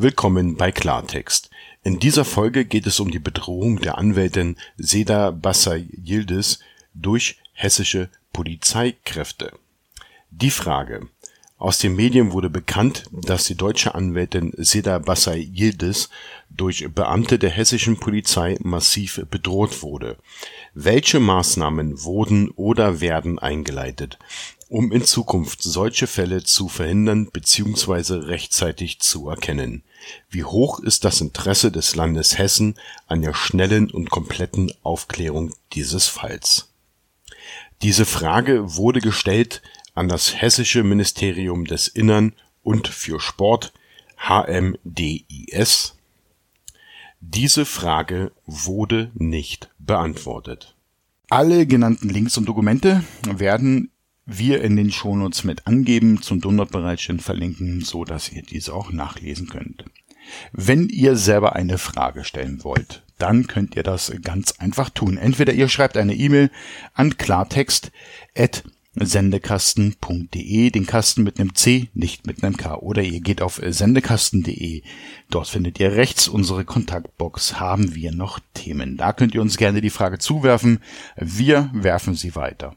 Willkommen bei Klartext. In dieser Folge geht es um die Bedrohung der Anwältin Seda Bassay Yildiz durch hessische Polizeikräfte. Die Frage. Aus den Medien wurde bekannt, dass die deutsche Anwältin Seda Bassay Yildiz durch Beamte der hessischen Polizei massiv bedroht wurde. Welche Maßnahmen wurden oder werden eingeleitet, um in Zukunft solche Fälle zu verhindern bzw. rechtzeitig zu erkennen? Wie hoch ist das Interesse des Landes Hessen an der schnellen und kompletten Aufklärung dieses Falls? Diese Frage wurde gestellt an das Hessische Ministerium des Innern und für Sport HMDIS. Diese Frage wurde nicht beantwortet. Alle genannten Links und Dokumente werden wir in den Shownotes mit angeben, zum Downloadbereitstellen verlinken, so dass ihr diese auch nachlesen könnt. Wenn ihr selber eine Frage stellen wollt, dann könnt ihr das ganz einfach tun. Entweder ihr schreibt eine E-Mail an klartext@sendekasten.de, den Kasten mit einem C, nicht mit einem K, oder ihr geht auf sendekasten.de. Dort findet ihr rechts unsere Kontaktbox. Haben wir noch Themen? Da könnt ihr uns gerne die Frage zuwerfen. Wir werfen sie weiter.